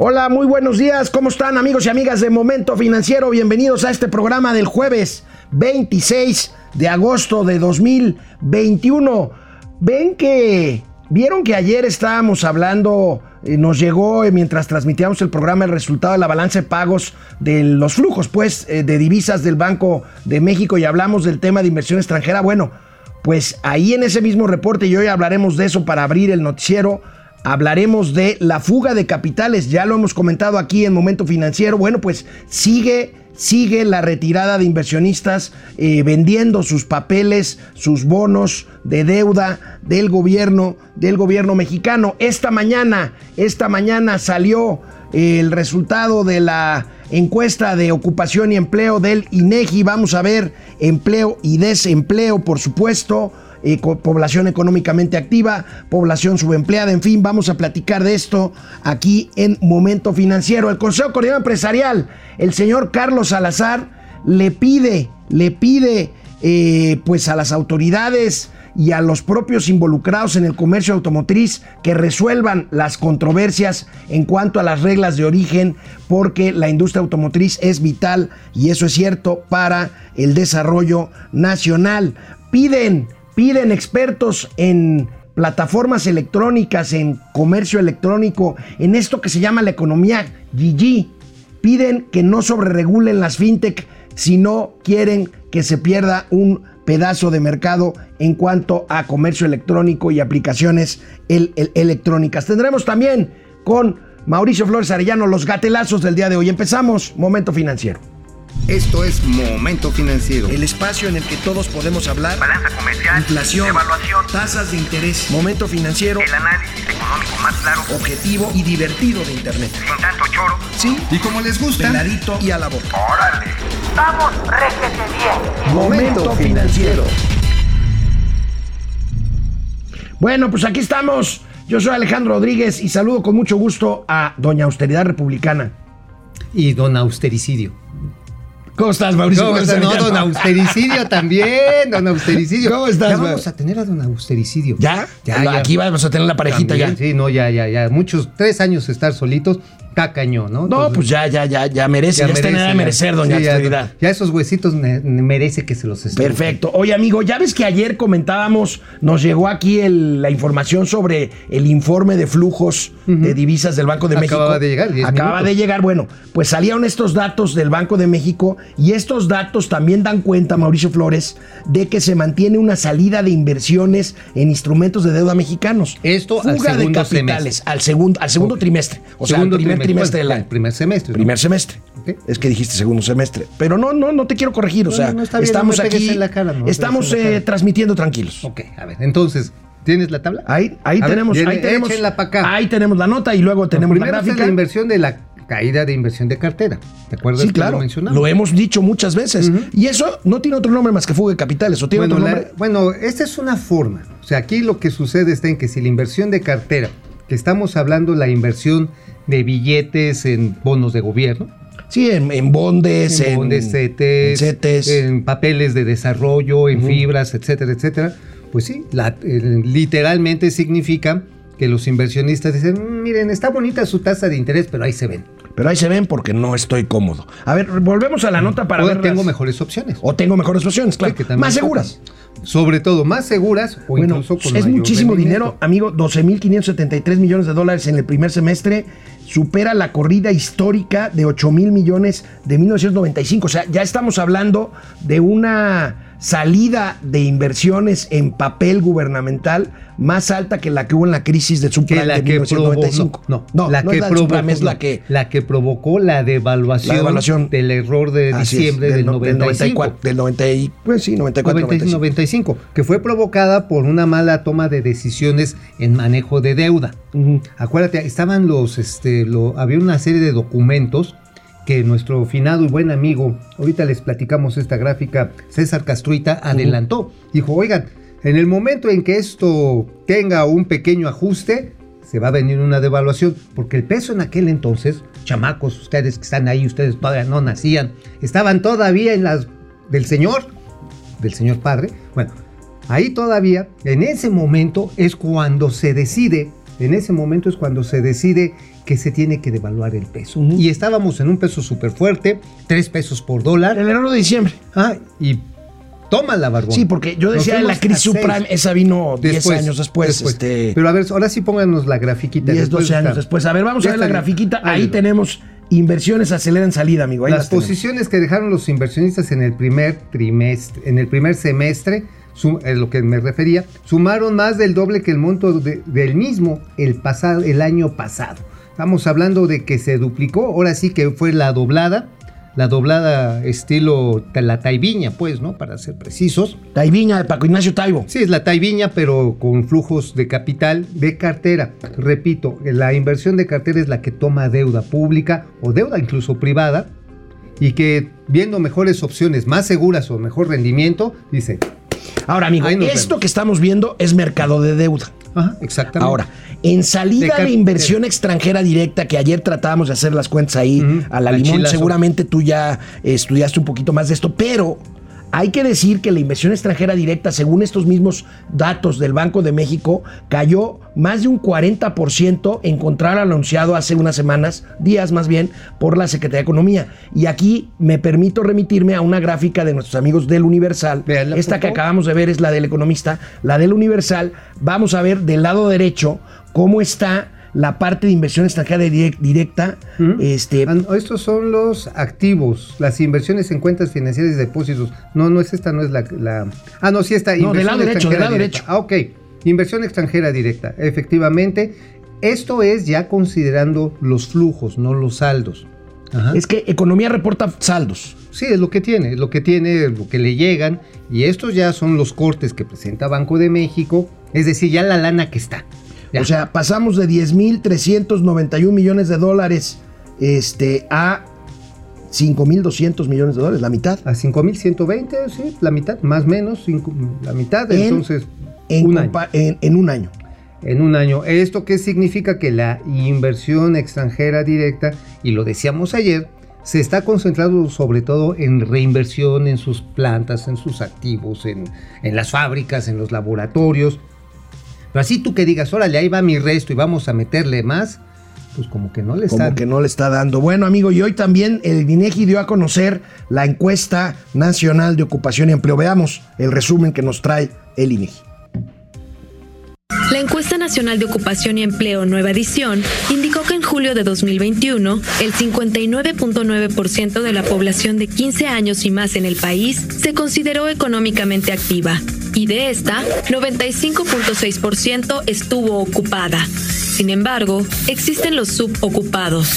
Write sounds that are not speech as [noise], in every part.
Hola, muy buenos días. ¿Cómo están amigos y amigas de Momento Financiero? Bienvenidos a este programa del jueves 26 de agosto de 2021. Ven que, vieron que ayer estábamos hablando, eh, nos llegó eh, mientras transmitíamos el programa el resultado de la balanza de pagos de los flujos, pues, eh, de divisas del Banco de México y hablamos del tema de inversión extranjera. Bueno, pues ahí en ese mismo reporte, y hoy hablaremos de eso para abrir el noticiero, hablaremos de la fuga de capitales, ya lo hemos comentado aquí en Momento Financiero, bueno, pues sigue, sigue la retirada de inversionistas eh, vendiendo sus papeles, sus bonos de deuda del gobierno, del gobierno mexicano. Esta mañana, esta mañana salió eh, el resultado de la encuesta de ocupación y empleo del INEGI. Vamos a ver empleo y desempleo, por supuesto población económicamente activa, población subempleada, en fin, vamos a platicar de esto aquí en Momento Financiero. El Consejo Coordinador Empresarial, el señor Carlos Salazar, le pide, le pide eh, pues a las autoridades y a los propios involucrados en el comercio automotriz que resuelvan las controversias en cuanto a las reglas de origen, porque la industria automotriz es vital y eso es cierto para el desarrollo nacional. Piden Piden expertos en plataformas electrónicas, en comercio electrónico, en esto que se llama la economía GG. Piden que no sobreregulen las fintech si no quieren que se pierda un pedazo de mercado en cuanto a comercio electrónico y aplicaciones electrónicas. Tendremos también con Mauricio Flores Arellano los gatelazos del día de hoy. Empezamos, momento financiero. Esto es Momento Financiero. El espacio en el que todos podemos hablar. Balanza comercial. Inflación. Evaluación. Tasas de interés. Momento Financiero. El análisis económico más claro. Objetivo y divertido de Internet. Sin tanto choro. Sí. Y como les gusta. Peladito y a la boca. Órale. Vamos, réjete bien. Momento Financiero. Bueno, pues aquí estamos. Yo soy Alejandro Rodríguez y saludo con mucho gusto a Doña Austeridad Republicana. Y Don Austericidio. ¿Cómo estás, Mauricio? ¿Cómo estás? No, don Austericidio también, don Austericidio. ¿Cómo estás, Ya vamos a tener a don Austericidio. ¿Ya? Ya, ya. Aquí vamos a tener la parejita También, ya. Sí, no, ya, ya, ya. Muchos, tres años estar solitos, está cañón, ¿no? No, pues ya, ya, ya, ya merece. Ya, está en edad de ya. merecer, Doña Sí, ya. Ya esos huesitos me- merece que se los estén. Perfecto. Oye, amigo, ya ves que ayer comentábamos, nos llegó aquí el- la información sobre el informe de flujos de divisas del Banco de Acababa México. de llegar, 10 Acababa minutos. de llegar. Bueno, pues salieron estos datos del Banco de México y estos datos también dan cuenta, Mauricio Flores, de que se mantiene una salida de inversiones en instrumentos de deuda mexicanos. Esto al Fuga de segundo capitales semestre. al segundo, al segundo trimestre. O sea, al primer trimestre, del bueno, año. Primer semestre. ¿no? Primer semestre. Es que dijiste segundo semestre. Pero no, no, no te quiero corregir. O No, sea, no, no, está bien, estamos aquí. en la cara, estamos pegues en la eh, transmitiendo tranquilos. Ok, a ver, entonces, ¿tienes la tabla? Ahí, ahí ver, tenemos, ahí tenemos. acá. Ahí tenemos la nota y luego tenemos la Primero es gráfica. la inversión de la caída de inversión de cartera. ¿Te acuerdas Sí, que claro. lo Lo, mencionamos? hemos dicho muchas veces. Y eso no tiene otro nombre más que fuga de capitales. ¿O tiene Bueno, otro la- nombre? bueno, esta es una forma. O sea, aquí lo que sucede está en que si la inversión de cartera, que estamos hablando la inversión de billetes en bonos de gobierno, Sí, en, en bondes, en, en bondes, en CETES, en papeles de desarrollo, en fibras, etcétera, etcétera, pues sí, la- eh, literalmente significa que los inversionistas dicen, "Mm, miren, está bonita su tasa de interés, pero ahí se ven. Pero ahí se ven porque no estoy cómodo. A ver, volvemos a la nota para O ver. tengo las- mejores opciones. O tengo mejores opciones, claro. Sí, que también más seguras. Sobre todo, más seguras o Bueno, incluso con es mayor muchísimo rendimiento. dinero, amigo. 12.573 millones de dólares en el primer semestre. Supera la corrida histórica de 8 mil millones de 1995. O sea, ya estamos hablando de una salida de inversiones en papel gubernamental más alta que la que hubo en la crisis de subprime la de que 1995. provocó, no, no, la no que es del provocó, subprime, es la que la que provocó la devaluación, La devaluación. del error de Así es, diciembre del, no- 95. 94, del 90 y, pues sí, 94, 95, 95. 95, que fue provocada por una mala toma de decisiones en manejo de deuda. Ujú. Acuérdate, estaban los, este, lo, había una serie de documentos que nuestro finado y buen amigo, ahorita les platicamos esta gráfica, César Castruita, adelantó. Dijo, oigan, en el momento en que esto tenga un pequeño ajuste, se va a venir una devaluación, porque el peso en aquel entonces, chamacos, ustedes que están ahí, ustedes todavía no nacían, estaban todavía en las del señor, del señor padre. Bueno, ahí todavía, en ese momento es cuando se decide En ese momento es cuando se decide que se tiene que devaluar el peso. Ujú. Y estábamos en un peso súper fuerte, 3 pesos por dólar. El enero de diciembre. Ah, y toma la barbón. Sí, porque yo decía fuimos la crisis subprime, esa vino 10 Después, años después. después. Este, Pero a ver, ahora sí pónganos la grafiquita. 10, Después 12 años está- después. A ver, vamos Ya a ver la grafiquita. Ahí tenemos inversiones aceleran salida, amigo. Ahí Las las posiciones que dejaron los inversionistas en el primer trimestre, en el primer semestre, sum- es lo que me refería, sumaron más del doble que el monto de- del mismo el pasado, el año pasado. Estamos hablando de que se duplicó, ahora sí que fue la doblada, la doblada estilo la taiviña, pues, ¿no? Para ser precisos. Taiviña de Paco Ignacio Taibo. Sí, es la taiviña, pero con flujos de capital de cartera. Repito, la inversión de cartera es la que toma deuda pública o deuda incluso privada y que viendo mejores opciones más seguras o mejor rendimiento, dice, Ahora, amigo, esto vemos. que estamos viendo es mercado de deuda. ajá, exactamente. Ahora, en salida de, inversión extranjera directa, que ayer tratábamos de hacer las cuentas ahí a la limón, seguramente tú ya estudiaste un poquito más de esto, pero hay que decir que la inversión extranjera directa, según estos mismos datos del Banco de México, cayó más de un 40% en contra lo anunciado hace unas semanas, días más bien, por la Secretaría de Economía. Y aquí me permito remitirme a una gráfica de nuestros amigos del Universal. Esta que acabamos de ver es la del economista, la del Universal. Vamos a ver del lado derecho cómo está la parte de inversión extranjera direc- directa. Este, Ah, Estos son los activos, las inversiones en cuentas financieras y depósitos. No, no es esta, no es la... la- ah, no, sí está. No, del lado derecho, del lado directa. derecho. Ah, ok. Inversión extranjera directa, efectivamente. Esto es ya considerando los flujos, no los saldos. Ajá. es que economía reporta saldos. Sí, es lo que tiene, es lo que tiene, es lo que le llegan. Y estos ya son los cortes que presenta Banco de México. Es decir, ya la lana que está. Ya. O sea, pasamos de 10.391 millones de dólares este, a 5.200 millones de dólares, la mitad. a 5.120, sí, la mitad, más o menos, cinco- la mitad. En- entonces, En, un año. en un año. En un año. ¿Esto qué significa? Que la inversión extranjera directa, y lo decíamos ayer, se está concentrando sobre todo en reinversión en sus plantas, en sus activos, en, en las fábricas, en los laboratorios. Pero así tú que digas, órale, ahí va mi resto y vamos a meterle más, pues como que no le está. Como que no le está dando. Bueno, amigo, y hoy también el INEGI dio a conocer la encuesta nacional de ocupación y empleo. Veamos el resumen que nos trae el INEGI. La encuesta nacional de ocupación y empleo nueva edición indicó que en julio de 2021 el 59.9% de la población de 15 años y más en el país se consideró económicamente activa y de esta 95.6% estuvo ocupada. Sin embargo, existen los subocupados,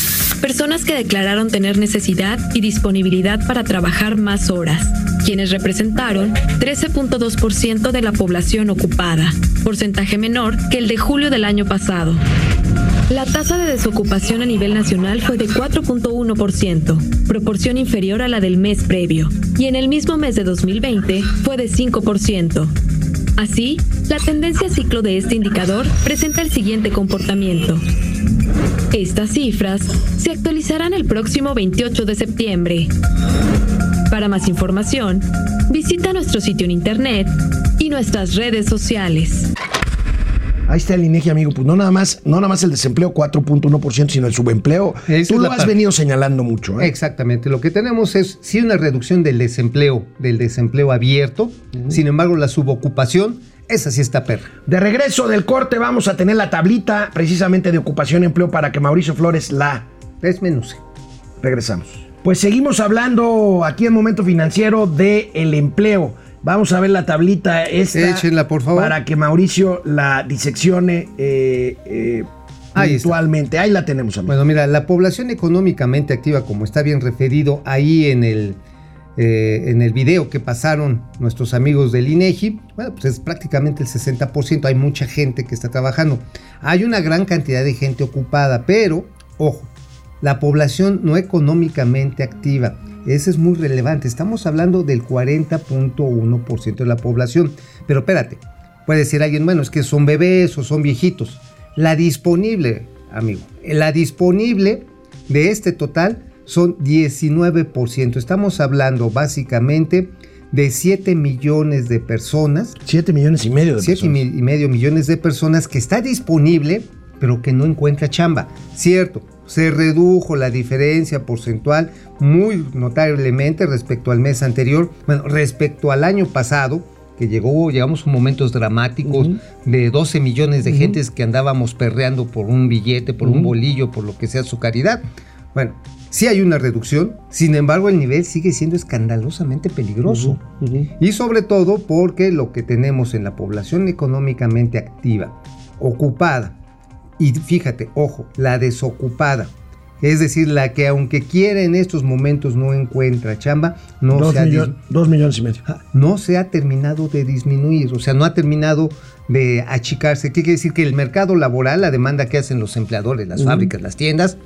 personas que declararon tener necesidad y disponibilidad para trabajar más horas, quienes representaron 13.2% de la población ocupada, porcentaje menor que el de julio del año pasado. La tasa de desocupación a nivel nacional fue de 4.1%, proporción inferior a la del mes previo, y en el mismo mes de 2020 fue de 5%. Así, la tendencia ciclo de este indicador presenta el siguiente comportamiento. Estas cifras se actualizarán el próximo 28 de septiembre. Para más información, visita nuestro sitio en internet y nuestras redes sociales. Ahí está el INEGI, amigo. Pues no nada más, no nada más el desempleo 4.1%, sino el subempleo. Esa Tú lo has parte. venido señalando mucho. ¿eh? Exactamente, lo que tenemos es sí una reducción del desempleo, del desempleo abierto, sin embargo la subocupación, esa sí está perra. De regreso del corte vamos a tener la tablita precisamente de ocupación y empleo para que Mauricio Flores la Desmenuce. Regresamos. Pues seguimos hablando aquí en Momento Financiero de el empleo. Vamos a ver la tablita esta. Échenla, por favor. Para que Mauricio la diseccione eh, eh, Ahí puntualmente. Ahí la tenemos, amigo. Bueno, mira, la población económicamente activa, como está bien referido ahí en el, eh, en el video que pasaron nuestros amigos del INEGI, bueno, pues es prácticamente el 60%, hay mucha gente que está trabajando. Hay una gran cantidad de gente ocupada, pero, ojo, la población no económicamente activa, ese es muy relevante, estamos hablando del 40.1% de la población, pero espérate, puede decir alguien, bueno, es que son bebés o son viejitos. La disponible, amigo, la disponible de este total son 19%. Estamos hablando básicamente de 7 millones de personas, 7 millones y medio de 7 personas. y medio millones de personas que está disponible pero que no encuentra chamba. Cierto, se redujo la diferencia porcentual muy notablemente respecto al mes anterior, bueno, respecto al año pasado, que llegó, llegamos a momentos dramáticos de 12 millones de gentes que andábamos perreando por un billete, por un bolillo, por lo que sea su caridad. Bueno, sí hay una reducción, sin embargo el nivel sigue siendo escandalosamente peligroso. Y sobre todo porque lo que tenemos en la población económicamente activa, ocupada, y fíjate, ojo, la desocupada, es decir, la que aunque quiere en estos momentos no encuentra chamba, no, Dos, se ha, millon- dos millones y medio. dis- no se ha terminado de disminuir, o sea, no ha terminado de achicarse. ¿Qué quiere decir? Que el mercado laboral, la demanda que hacen los empleadores, las fábricas, las tiendas,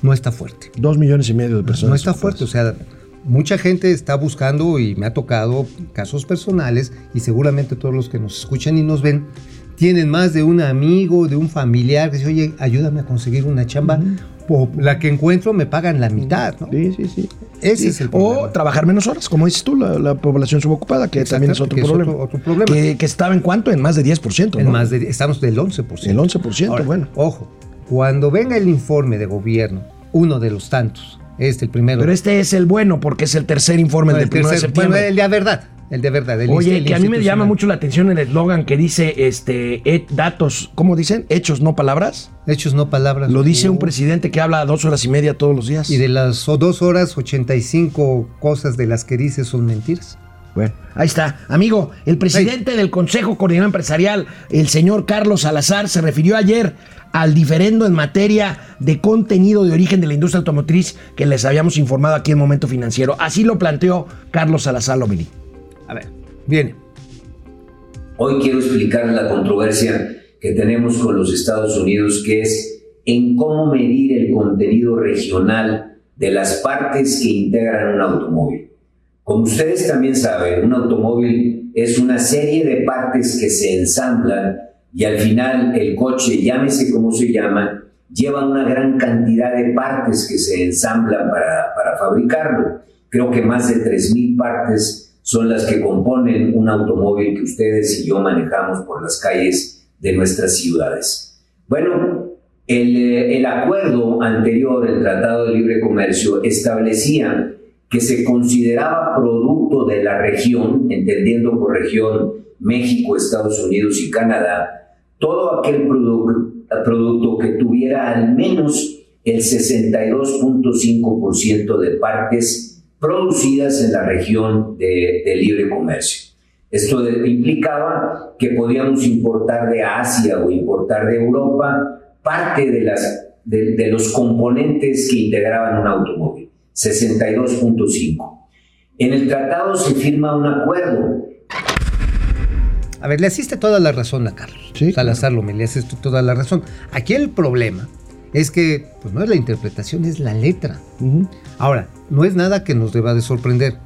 no está fuerte. Dos millones y medio de personas. No está fuerte, o sea, mucha gente está buscando y me ha tocado casos personales y seguramente todos los que nos escuchan y nos ven tienen más de un amigo, de un familiar que dice, oye, ayúdame a conseguir una chamba. O la que encuentro me pagan la mitad, ¿no? Sí, sí, sí. Ese Sí, es el O problema. trabajar menos horas, como dices tú, la, la población subocupada, que también es otro que es problema. otro- otro problema. Que, que estaba en cuánto? En más de 10%. En ¿no? más de, estamos del 11%. El 11%, Ahora, bueno. Ojo, cuando venga el informe de gobierno, uno de los tantos, este el primero. Pero este es el bueno porque es el tercer informe No, del el 1 de septiembre. bueno, el de verdad, el de verdad. el Oye, que a mí me llama mucho la atención el eslogan que dice este eh, datos, ¿cómo dicen? Hechos, no palabras. Hechos, no palabras. Lo dice un presidente que habla dos horas y media todos los días. Y de las dos horas, 85 cosas de las que dice son mentiras. Bueno, ahí está. Amigo, el presidente del Consejo Coordinador Empresarial, el señor Carlos Salazar, se refirió ayer al diferendo en materia de contenido de origen de la industria automotriz que les habíamos informado aquí en Momento Financiero. Así lo planteó Carlos Salazar Lomelí. A ver, viene. Hoy quiero explicar la controversia que tenemos con los Estados Unidos, que es en cómo medir el contenido regional de las partes que integran un automóvil. Como ustedes también saben, un automóvil es una serie de partes que se ensamblan y al final el coche, llámese como se llama, lleva una gran cantidad de partes que se ensamblan para, para fabricarlo. Creo que más de 3.000 partes son las que componen un automóvil que ustedes y yo manejamos por las calles de nuestras ciudades. Bueno, el, eh, el acuerdo anterior, el Tratado de Libre Comercio, establecía que se consideraba producto de la región, entendiendo por región México, Estados Unidos y Canadá, todo aquel produ- producto que tuviera al menos el 62.5% de partes producidas en la región de, de libre comercio. Esto de- implicaba que podíamos importar de Asia o importar de Europa parte de, las, de, de los componentes que integraban un automóvil, 62.5. En el tratado se firma un acuerdo A ver, le asiste toda la razón a Carlos. Sí, Salazar Lomé, le asiste toda la razón. Aquí el problema es que pues no es la interpretación, es la letra. Ahora, no es nada que nos deba de sorprender.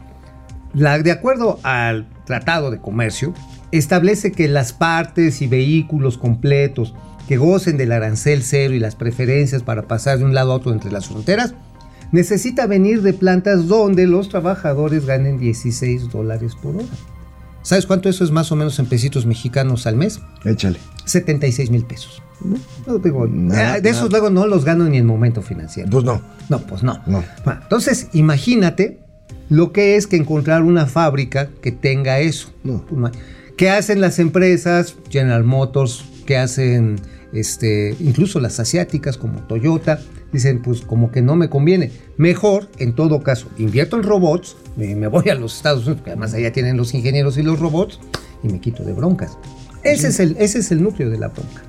La, de acuerdo al Tratado de Comercio, establece que las partes y vehículos completos que gocen del arancel cero y las preferencias para pasar de un lado a otro entre las fronteras, necesita venir de plantas donde los trabajadores ganen 16 dólares por hora. ¿Sabes cuánto eso es más o menos en pesitos mexicanos al mes? Échale. 76 mil pesos. No, digo, Nada, eh, de esos nada. luego no los gano ni en momento financiero. Pues no. No, pues no. No. Bueno, entonces, imagínate lo que es que encontrar una fábrica que tenga eso. No. ¿Qué hacen las empresas? General Motors, ¿qué hacen este, incluso las asiáticas como Toyota? Dicen, pues como que no me conviene. Mejor, en todo caso, invierto en robots, me, me voy a los Estados Unidos, porque además allá tienen los ingenieros y los robots, y me quito de broncas. Ese, es, el, ese es el núcleo de la bronca.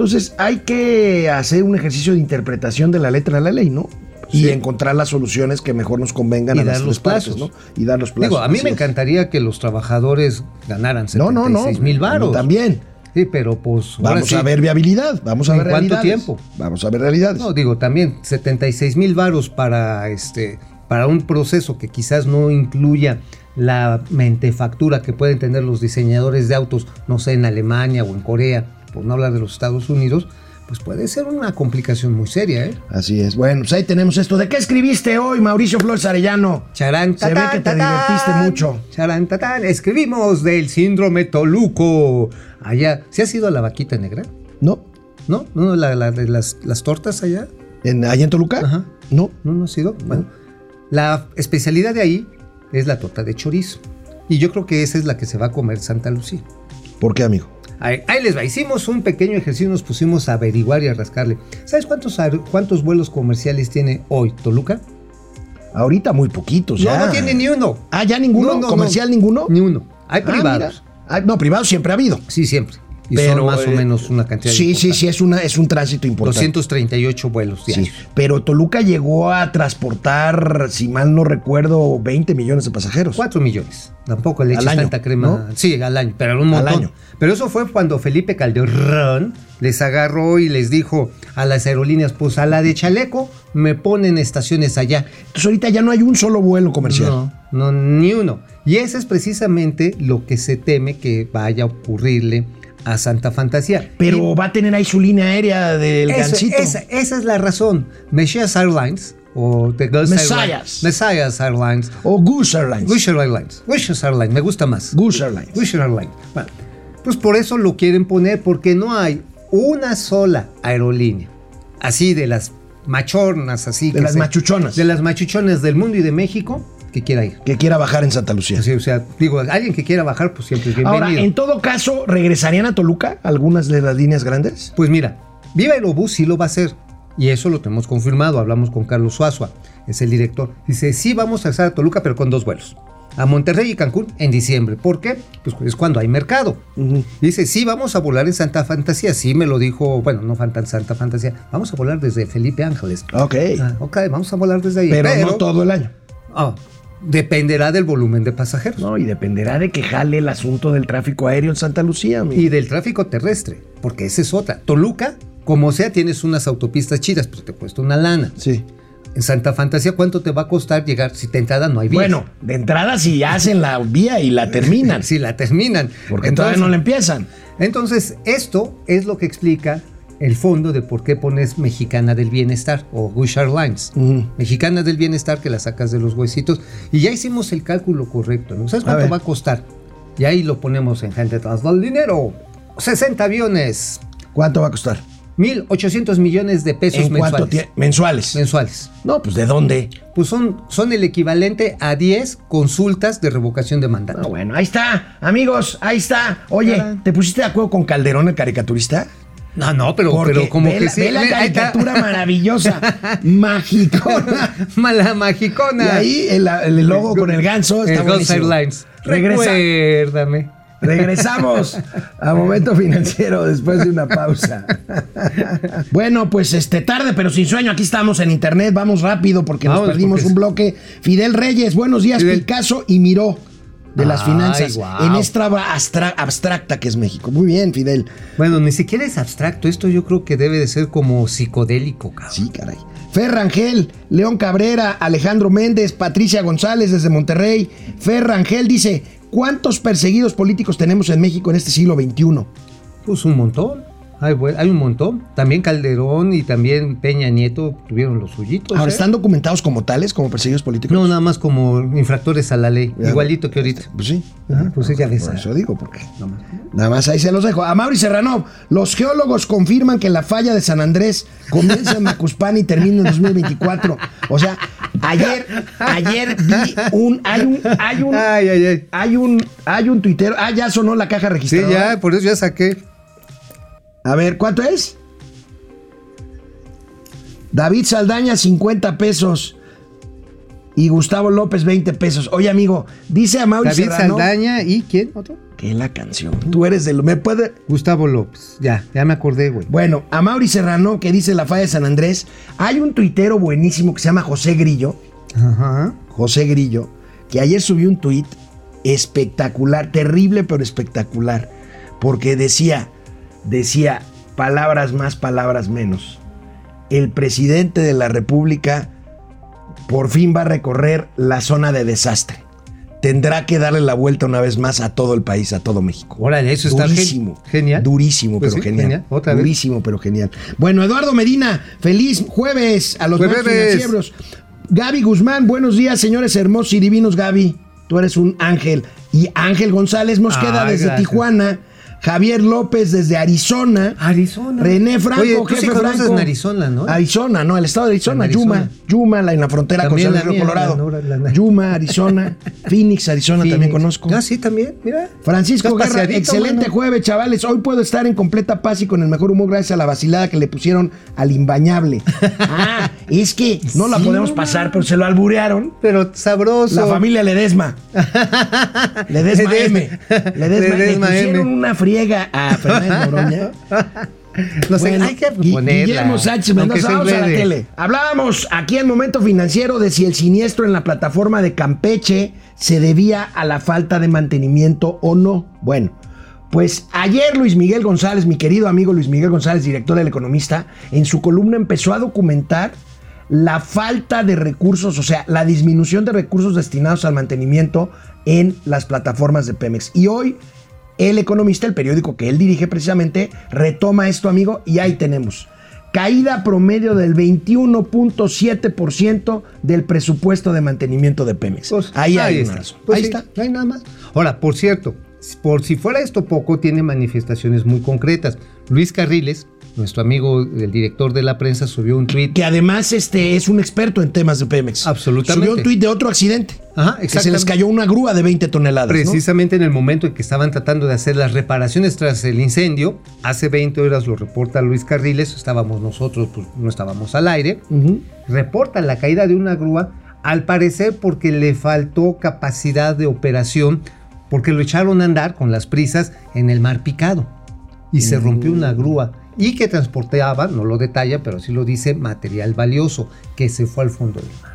Entonces hay que hacer un ejercicio de interpretación de la letra de la ley, ¿no? Y Sí. encontrar las soluciones que mejor nos convengan Y a dar los partes, plazos. ¿no? Y dar los plazos. Digo, a mí me es. encantaría que los trabajadores ganaran No, no, no. 76 mil varos. También. Sí, pero pues Vamos sí. a ver viabilidad. Vamos a ¿En ver cuánto realidades. tiempo? Vamos a ver realidades. No, digo, también 76 mil varos para este para un proceso que quizás no incluya la mentefactura que pueden tener los diseñadores de autos, no sé, en Alemania o en Corea, por no hablar de los Estados Unidos, pues puede ser una complicación muy seria, ¿eh? Así es. Bueno, pues ahí tenemos esto. ¿De qué escribiste hoy, Mauricio Flores Arellano? Charán, Se ve que te divertiste mucho. Charán. Escribimos del síndrome Toluco. Allá, ¿se has ido a la vaquita negra? No. ¿no? ¿No? La, la las, las tortas allá. ¿En, ¿Allá en Toluca? Ajá. No. ¿No, no has ido? Bueno, la especialidad de ahí es la torta de chorizo. Y yo creo que esa es la que se va a comer Santa Lucía. ¿Por qué, amigo? Ahí, ahí les va. Hicimos un pequeño ejercicio, nos pusimos a averiguar y a rascarle. ¿Sabes cuántos, cuántos vuelos comerciales tiene hoy Toluca? Ahorita muy poquitos No, ya. no tiene ni uno. Ah, ¿ya ninguno? No, no, ¿Comercial no. ninguno? Ni uno. Hay Ah, privados. Ah, no, privados siempre ha habido. Sí, siempre. Y Pero, son más o eh, menos una cantidad Sí, sí, sí, es, una, es un tránsito importante. 238 vuelos Sí, diarios. pero Toluca llegó a transportar, si mal no recuerdo, 20 millones de pasajeros. 4 millones. Tampoco le Al echas año, tanta crema. ¿no? Sí, al año, pero un Al montón. año. Pero eso fue cuando Felipe Calderón les agarró y les dijo a las aerolíneas, pues a la de Chaleco me ponen estaciones allá. Entonces ahorita ya no hay un solo vuelo comercial. No, no, ni uno. Y ese es precisamente lo que se teme que vaya a ocurrirle a Santa Fantasía. Pero va a tener ahí su línea aérea del Eso- gancito. esa, esa es la razón. Messias Airlines o The Ghost. Airlines. Messiahs Airlines. O Goose Airlines. Wisher Airlines. Wisher Airlines, me gusta más. Goose Airlines. Wisher Airlines. Bueno, pues por eso lo quieren poner, porque no hay una sola aerolínea, así de las machornas, así. De que las machuchonas. De las machuchonas del mundo y de México, que quiera ir. Que quiera bajar en Santa Lucía. Así, o sea, digo, alguien que quiera bajar, pues siempre es bienvenido. Ahora, en todo caso, ¿regresarían a Toluca algunas de las líneas grandes? Pues mira, Viva Aerobús sí lo va a hacer. Y eso lo tenemos confirmado. Hablamos con Carlos Suazua, es el director. Dice, sí vamos a estar a Toluca, pero con dos vuelos. A Monterrey y Cancún en diciembre. ¿Por qué? Pues es cuando hay mercado. Dice, sí, vamos a volar en Santa Fantasía. Sí, me lo dijo, bueno, no Fanta- Santa Fantasía. Vamos a volar desde Felipe Ángeles. Ok. Ah, ok, vamos a volar desde ahí. pero, no todo el año. Ah, dependerá del volumen de pasajeros. No, y dependerá de que jale el asunto del tráfico aéreo en Santa Lucía. amigo. Y del tráfico terrestre, porque esa es otra. Toluca, como sea, tienes unas autopistas chidas, pero te cuesta una lana. Sí. En Santa Fantasía, ¿cuánto te va a costar llegar si te entrada no hay vías? Bueno, de entrada si hacen la vía y la terminan. [laughs] si la terminan. Porque Entonces- todavía no la empiezan. Entonces, esto es lo que explica el fondo de por qué pones Mexicana del Bienestar o Gush Airlines. Ujú. Mexicana del Bienestar que la sacas de los huesitos. Y ya hicimos el cálculo correcto. ¿no? ¿Sabes cuánto va a costar? Y ahí lo ponemos en gente tras del dinero. 60 aviones. ¿Cuánto va a costar? 1.800 millones de pesos ¿En cuánto mensuales. tie- mensuales? mensuales. No, pues ¿de dónde? Pues son, son el equivalente a 10 consultas de revocación de mandato. No, bueno, ahí está, amigos, ahí está. Oye. ¿te pusiste de acuerdo con Calderón, el caricaturista? No, no, pero, Porque pero como ve que la, sí. ve la caricatura [laughs] maravillosa, magicona. [laughs] Mala Y magicona. ahí el, el logo con el ganso está el buenísimo. Regresa, Recuérdame. regresamos [laughs] a Momento Financiero después de una pausa. Bueno, pues este tarde pero sin sueño, aquí estamos en internet, vamos rápido porque nos perdimos porque un bloque. Fidel Reyes, buenos días, Fidel. Picasso y Miró de las Ay, finanzas en esta abstra- abstracta que es México. Muy bien, Fidel. Bueno, ni siquiera es abstracto. Esto yo creo que debe de ser como psicodélico, cabrón. Sí, caray. Ferrangel, León Cabrera, Alejandro Méndez, Patricia González desde Monterrey. Ferrangel dice, ¿cuántos perseguidos políticos tenemos en México en este siglo XXI? Pues un montón. Hay, buen- hay un montón. También Calderón y también Peña Nieto tuvieron los suyitos. Ahora, ¿eh? ¿están documentados como tales, como perseguidos políticos? No, nada más como infractores a la ley. Ya. Igualito que ahorita. Pues sí. Ajá, pues ya ves. Por eso digo, porque nada más ahí se los dejo. A Mauri Serrano, los geólogos confirman que la falla de San Andrés comienza en Macuspana y termina en 2024. O sea, ayer, ayer vi un, hay un, hay un, Ay, ay, ay. hay un, hay un tuitero. Ah, ya sonó la caja Sí, registradora. ya, por eso ya saqué. A ver, ¿cuánto es? David Saldaña, 50 pesos. Y Gustavo López, 20 pesos. Oye, amigo, dice a Mauri David Serrano Saldaña y ¿quién? ¿Otro? que la canción. Tú eres de lo. ¿Me puede.? Gustavo López. Ya, ya me acordé, güey. Bueno, a Mauri Serrano, que dice la falla de San Andrés, hay un tuitero buenísimo que se llama José Grillo. Ajá. José Grillo, que ayer subió un tuit espectacular, terrible pero espectacular, porque decía, decía, palabras más, palabras menos. El presidente de la República por fin va a recorrer la zona de desastre. Tendrá que darle la vuelta una vez más a todo el país, a todo México. Órale, eso está gen- durísimo. genial. Durísimo, Pues pero sí, genial. genial. Otra vez. Durísimo, pero genial. Bueno, Eduardo Medina, feliz jueves a los financieros. Gaby Guzmán, buenos días, señores hermosos y divinos, Gaby. Tú eres un ángel. Y Ángel González Mosqueda Ay, desde gracias. Tijuana. Javier López desde Arizona. Arizona. René Franco, Oye, tú sí jefe conoces Franco. en Arizona, ¿no? Arizona, no, el estado de Arizona. Yuma, Yuma, la, en la frontera También con San Río Colorado. la Nora, la- Yuma, Arizona, [laughs] Phoenix, Arizona también conozco. Ah, sí, también, mira. Francisco Guerra, excelente mano. jueves, chavales. Hoy puedo estar en completa paz y con el mejor humor gracias a la vacilada que le pusieron al imbañable. [laughs] ah, es que no la Sí, podemos pasar, pero se lo alburearon. Pero sabroso. La familia Ledesma. [laughs] Ledesma Ledesma. M. Ledesma, Ledesma le pusieron M. una friega a Fernández Noroña. [laughs] No sé, Bueno, hay que Gui- ponerla. Guillermo Sánchez Mendoza, vamos a la tele. Hablábamos aquí en Momento Financiero de si el siniestro en la plataforma de Campeche se debía a la falta de mantenimiento o no. Bueno, pues ayer Luis Miguel González, mi querido amigo Luis Miguel González, director del Economista, en su columna empezó a documentar la falta de recursos, o sea, la disminución de recursos destinados al mantenimiento en las plataformas de Pemex. Y hoy el Economista, el periódico que él dirige precisamente, retoma esto, amigo, y ahí tenemos. Caída promedio del 21.7% del presupuesto de mantenimiento de Pemex. Pues, ahí hay está. razón. Pues ahí sí, está. No hay nada más. Ahora, por cierto, por si fuera esto poco, tiene manifestaciones muy concretas. Luis Carriles, nuestro amigo, el director de la prensa, subió un tuit. Que además este, es un experto en temas de Pemex. Absolutamente. Subió un tuit de otro accidente. Ajá, Que se les cayó una grúa de 20 toneladas. ¿no? Precisamente en el momento en que estaban tratando de hacer las reparaciones tras el incendio, hace 20 horas lo reporta Luis Carriles, estábamos nosotros, pues no estábamos al aire, Ujú. reporta la caída de una grúa, al parecer porque le faltó capacidad de operación, porque lo echaron a andar con las prisas en el mar picado y se rompió una grúa y que transportaba, no lo detalla, pero sí lo dice, material valioso que se fue al fondo del mar.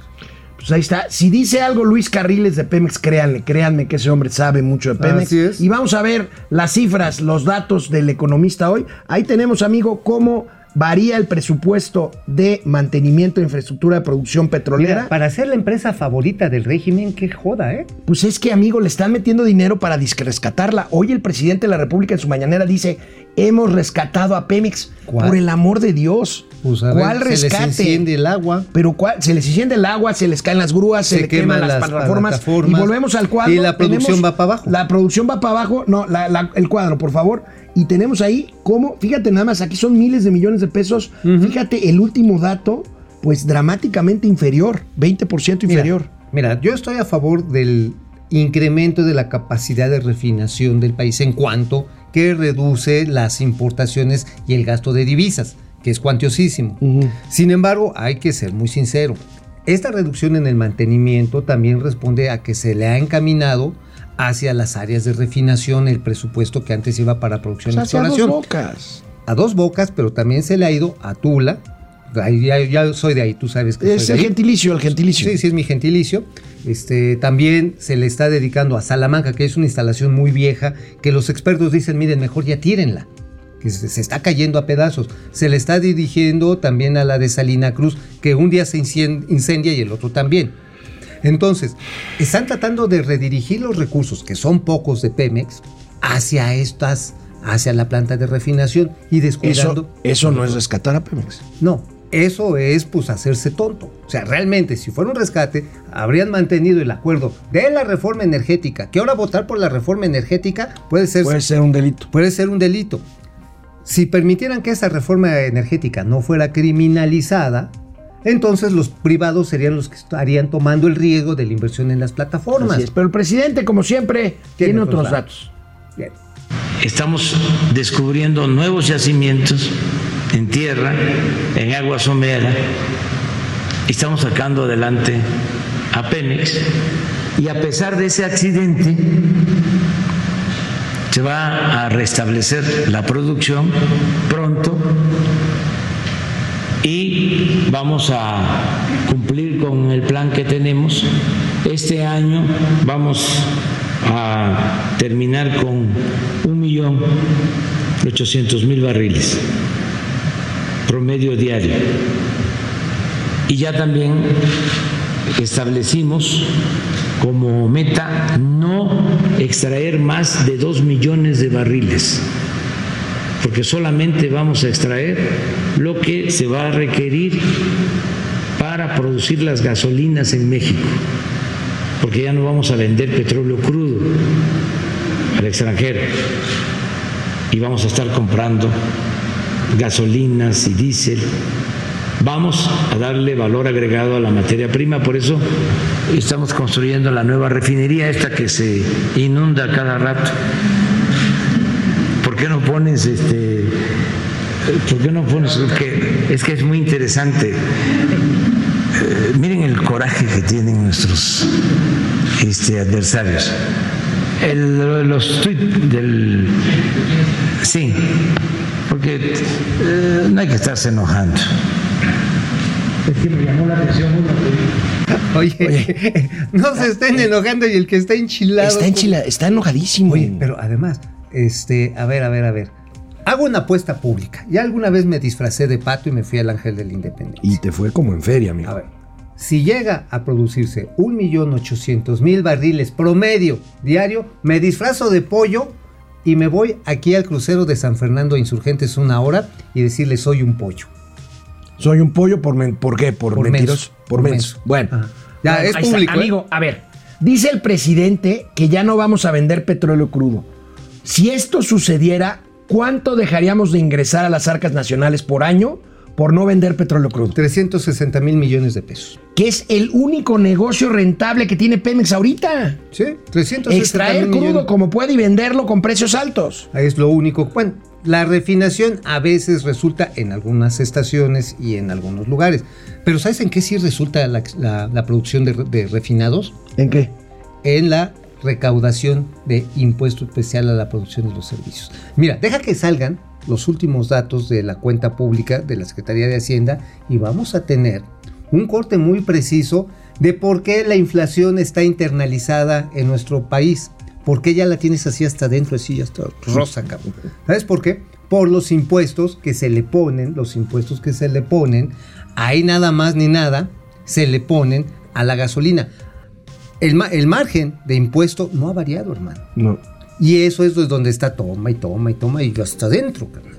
Pues ahí está. Si dice algo Luis Carriles de Pemex, créanle, créanme que ese hombre sabe mucho de Pemex. Así es. Y vamos a ver las cifras, los datos del economista hoy. Ahí tenemos, amigo, cómo varía el presupuesto de mantenimiento de infraestructura de producción petrolera. Mira, para ser la empresa favorita del régimen, qué joda, ¿eh? Pues es que, amigo, le están metiendo dinero para rescatarla. Hoy el presidente de la República en su mañanera dice, hemos rescatado a Pemex. ¿Cuál? Por el amor de Dios. Pues a ¿Cuál ver, se rescate? les enciende el agua. Pero ¿cuál? se les enciende el agua, se les caen las grúas, se, Se le queman, queman las, las plataformas, plataformas, y volvemos al cuadro. y la producción Tenemos- va para abajo. La producción va para abajo. No, la- la- el cuadro, por favor. Y tenemos ahí cómo, fíjate nada más, aquí son miles de millones de pesos. Fíjate el último dato, pues dramáticamente inferior, 20% Mira, inferior. Mira, yo estoy a favor del incremento de la capacidad de refinación del país en cuanto que reduce las importaciones y el gasto de divisas, que es cuantiosísimo. Sin embargo, hay que ser muy sincero. Esta reducción en el mantenimiento también responde a que se le ha encaminado hacia las áreas de refinación el presupuesto que antes iba para producción O y sea, hacia dos exploración bocas. a dos bocas, pero también se le ha ido a Tula. Ya, ya soy de ahí, tú sabes que Es soy de el ahí. gentilicio, el gentilicio. Sí, sí, es mi gentilicio. Este, también se le está dedicando a Salamanca, que es una instalación muy vieja, que los expertos dicen, miren, mejor ya tírenla, que se, está cayendo a pedazos. Se le está dirigiendo también a la de Salina Cruz, que un día se incendia y el otro también. Entonces, están tratando de redirigir los recursos, que son pocos de Pemex, hacia estas, hacia la planta de refinación y descuidando. Eso, eso no es rescatar a Pemex. No, eso es pues hacerse tonto. O sea, realmente, si fuera un rescate, habrían mantenido el acuerdo de la reforma energética, que ahora votar por la reforma energética puede ser, Puede ser un delito. puede ser un delito. Si permitieran que esa reforma energética no fuera criminalizada, entonces los privados serían los que estarían tomando el riesgo de la inversión en las plataformas. Así es. Pero el presidente, como siempre, tiene, Tiene otros otros datos. Bien. Estamos descubriendo nuevos yacimientos en tierra, en agua somera. Estamos sacando adelante a Pemex. Y a pesar de ese accidente, se va a restablecer la producción pronto y vamos a cumplir con el plan que tenemos. Este año vamos a terminar con un millón ochocientos mil barriles promedio diario. Y ya también establecimos como meta no extraer más de dos millones de barriles porque solamente vamos a extraer lo que se va a requerir para producir las gasolinas en México, porque ya no vamos a vender petróleo crudo al extranjero. y vamos a estar comprando gasolinas y diésel. Vamos a darle valor agregado a la materia prima, por eso estamos construyendo la nueva refinería, esta que se inunda cada rato. ¿Por qué no pones este ¿Por qué no pones? Es que es muy interesante. Eh, miren el coraje que tienen nuestros este, adversarios. El- los tweets del. Sí, porque eh, no hay que estarse enojando. Es que me llamó la atención uno que- Oye, [laughs] no se estén enojando y el que está enchilado. Está, enchila- está enojadísimo. Oye, pero además, este, a ver, a ver, a ver. Hago una apuesta pública. Ya alguna vez me disfracé de pato y me fui al Ángel de la Independencia. Y te fue como en feria, amigo. A ver, si llega a producirse 1.800.000 barriles promedio diario, me disfrazo de pollo y me voy aquí al crucero de San Fernando Insurgentes una hora y decirle soy un pollo. Soy un pollo por, men- ¿por qué? Por, Por menso. Por Por menso. menso. Bueno. Ajá. Ya, Bueno, es público, ¿eh? Amigo, a ver. Dice el presidente que ya no vamos a vender petróleo crudo. Si esto sucediera, ¿cuánto dejaríamos de ingresar a las arcas nacionales por año por no vender petróleo crudo? 360 mil millones de pesos. Que es el único negocio rentable que tiene Pemex ahorita. Sí, 360 Extraer mil crudo millones. como puede y venderlo con precios altos. Es lo único. Bueno, la refinación a veces resulta en algunas estaciones y en algunos lugares. Pero ¿sabes en qué sí resulta la, la- la producción de, de refinados? ¿En qué? En la recaudación de impuesto especial a la producción de los servicios. Mira, deja que salgan los últimos datos de la cuenta pública de la Secretaría de Hacienda y vamos a tener un corte muy preciso de por qué la inflación está internalizada en nuestro país. ¿Por qué ya la tienes así hasta adentro, así ya está rosa, cabrón? ¿Sabes por qué? Por los impuestos que se le ponen, los impuestos que se le ponen, ahí nada más ni nada, se le ponen a la gasolina. El, el margen de impuesto no ha variado, hermano. No. Y eso es donde está toma y toma y toma y hasta adentro. cabrón.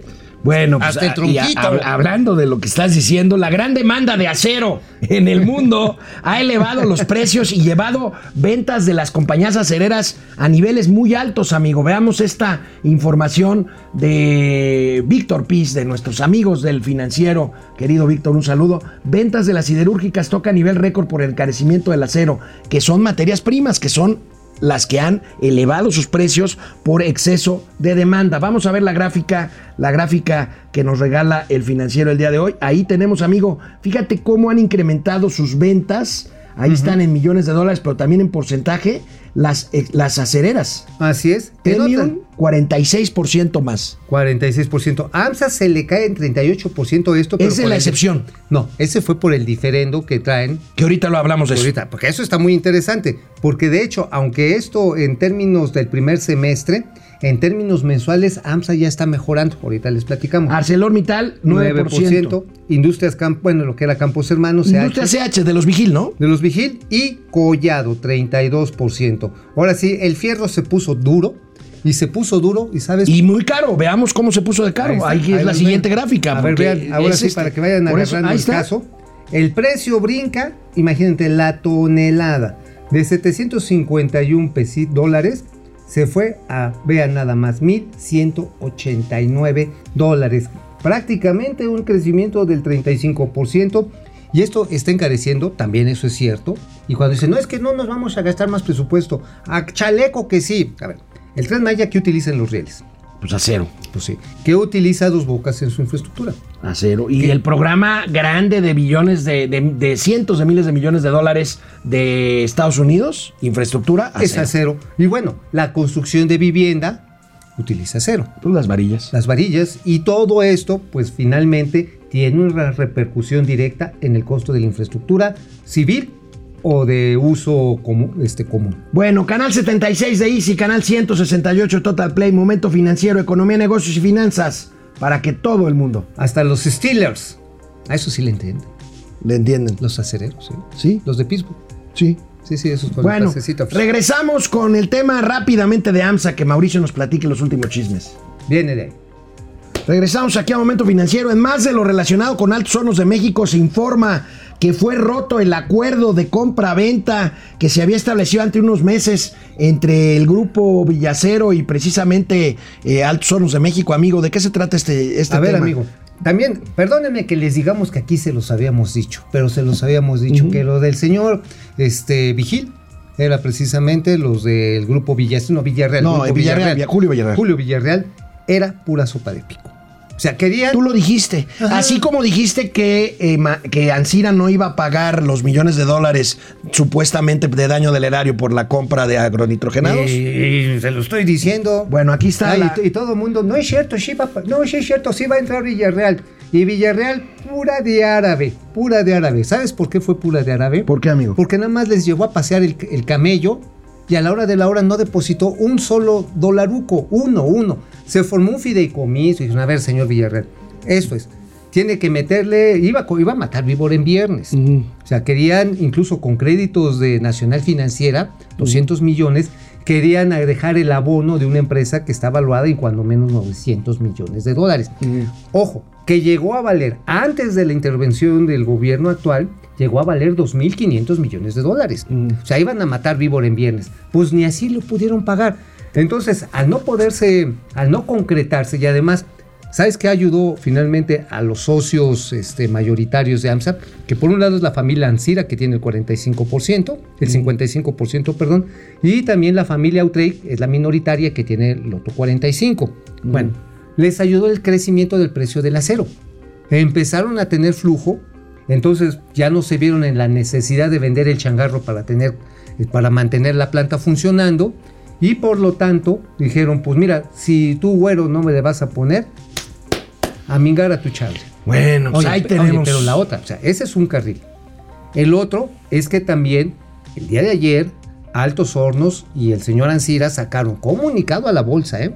Bueno, pues, Hasta el a- a- hab- hablando de lo que estás diciendo, la gran demanda de acero en el mundo ha elevado los precios y llevado ventas de las compañías acereras a niveles muy altos, amigo. Veamos esta información de Víctor Piz, de nuestros amigos del financiero. Querido Víctor, un saludo. Ventas de las siderúrgicas toca nivel récord por el encarecimiento del acero, que son materias primas, que son las que han elevado sus precios por exceso de demanda. Vamos a ver la gráfica, la gráfica que nos regala el financiero el día de hoy. Ahí tenemos, amigo, fíjate cómo han incrementado sus ventas. Ahí están en millones de dólares, pero también en porcentaje las, eh, las acereras. Así es. ¿Qué Temion, notan? 46% más. 46%. A AMSA se le cae en 38% esto. pero Esa es la el- excepción. No, ese fue por el diferendo que traen Que ahorita lo hablamos de eso. ahorita, porque eso está muy interesante, porque de hecho, aunque esto en términos del primer semestre, en términos mensuales, AMSA ya está mejorando, ahorita les platicamos. ArcelorMittal, 9%. Industrias Camp, bueno, lo que era Campos Hermanos, CH, Industria CH de los Vigil, ¿no? de los Vigil y Collado, 32%. Ahora sí, el fierro se puso duro y se puso duro y sabes Y muy caro. Veamos cómo se puso de caro. Ahí es la siguiente gráfica. A ver, vean, ahora es sí, este. para que vayan eso, agarrando el caso. El precio brinca, imagínate, la tonelada de 751 pesi- dólares se fue a, vean nada más, 1.189 dólares. Prácticamente un crecimiento del 35%. Y esto está encareciendo, también eso es cierto. Y cuando dicen, no es que no nos vamos a gastar más presupuesto, a chaleco que sí. A ver, el Tren Maya, ¿qué utilizan los rieles? Pues acero. Pues sí. ¿Qué utiliza Dos Bocas en su infraestructura? Acero. Y el programa grande de billones de, de- de cientos de miles de millones de dólares de Estados Unidos, infraestructura, acero. Es acero. Y bueno, la construcción de vivienda utiliza acero. Pues las varillas. Las varillas y todo esto, pues finalmente tiene una repercusión directa en el costo de la infraestructura civil o de uso común, este, común. Bueno, canal 76 de Easy, canal 168 Total Play, Momento Financiero, Economía, Negocios y Finanzas, para que todo el mundo Hasta los Steelers, a eso sí le entienden, le entiendan. los acereros, ¿sí? ¿Sí? los de Pittsburgh. Sí. Sí, sí, esos con Bueno, regresamos con el tema rápidamente de AMSA, que Mauricio nos platique los últimos chismes. Viene de ahí. Regresamos aquí a Momento Financiero. En más de lo relacionado con Altos Hornos de México, se informa que fue roto el acuerdo de compra-venta que se había establecido ante unos meses entre el grupo Villacero y precisamente eh, Altos Hornos de México, amigo. ¿De qué se trata este, este A ver, tema? amigo. También, perdónenme que les digamos que aquí se los habíamos dicho, pero se los habíamos dicho que lo del señor este, Vigil era precisamente los del grupo Villas, no, Villarreal. No, Villarreal, Julio Villarreal. Julio Villarreal era pura sopa de pico. O sea, querían. Tú lo dijiste. Así como dijiste que, eh, ma- que Ancira no iba a pagar los millones de dólares supuestamente de daño del erario por la compra de agronitrogenados. Eh, se lo estoy diciendo. Bueno, aquí está la- y, y todo el mundo, no es cierto, sí va, no, sí es cierto, sí va a entrar Villarreal. Y Villarreal, pura de árabe, pura de árabe. ¿Sabes por qué fue pura de árabe? ¿Por qué, amigo? Porque nada más les llevó a pasear el, el camello y a la hora de la hora no depositó un solo dolaruco, uno, uno. Se formó un fideicomiso y dijeron, a ver, señor Villarreal, esto es, tiene que meterle, iba, iba a matar víbora en viernes. O sea, querían, incluso con créditos de Nacional Financiera, 200 millones, querían dejar el abono de una empresa que está valuada en cuando menos 900 millones de dólares. Ojo, que llegó a valer, antes de la intervención del gobierno actual, llegó a valer 2.500 millones de dólares. O sea, iban a matar víbora en viernes. Pues ni así lo pudieron pagar. Entonces, al no poderse, al no concretarse y además ¿Sabes qué ayudó finalmente a los socios este, mayoritarios de AMSA? Que por un lado es la familia Ancira, que tiene el 45%, el 55%, perdón, y también la familia Outrake, es la minoritaria, que tiene el otro 45%. Bueno, les ayudó el crecimiento del precio del acero. Empezaron a tener flujo, entonces ya no se vieron en la necesidad de vender el changarro para, tener, para mantener la planta funcionando, y por lo tanto dijeron, pues mira, si tú güero no me le vas a poner, a mingar a tu chable. Bueno, pues Oye, ahí tenemos. oye, pero la otra, o sea, ese es un carril. El otro es que también el día de ayer Altos Hornos y el señor Ancira sacaron comunicado a la bolsa, ¿eh?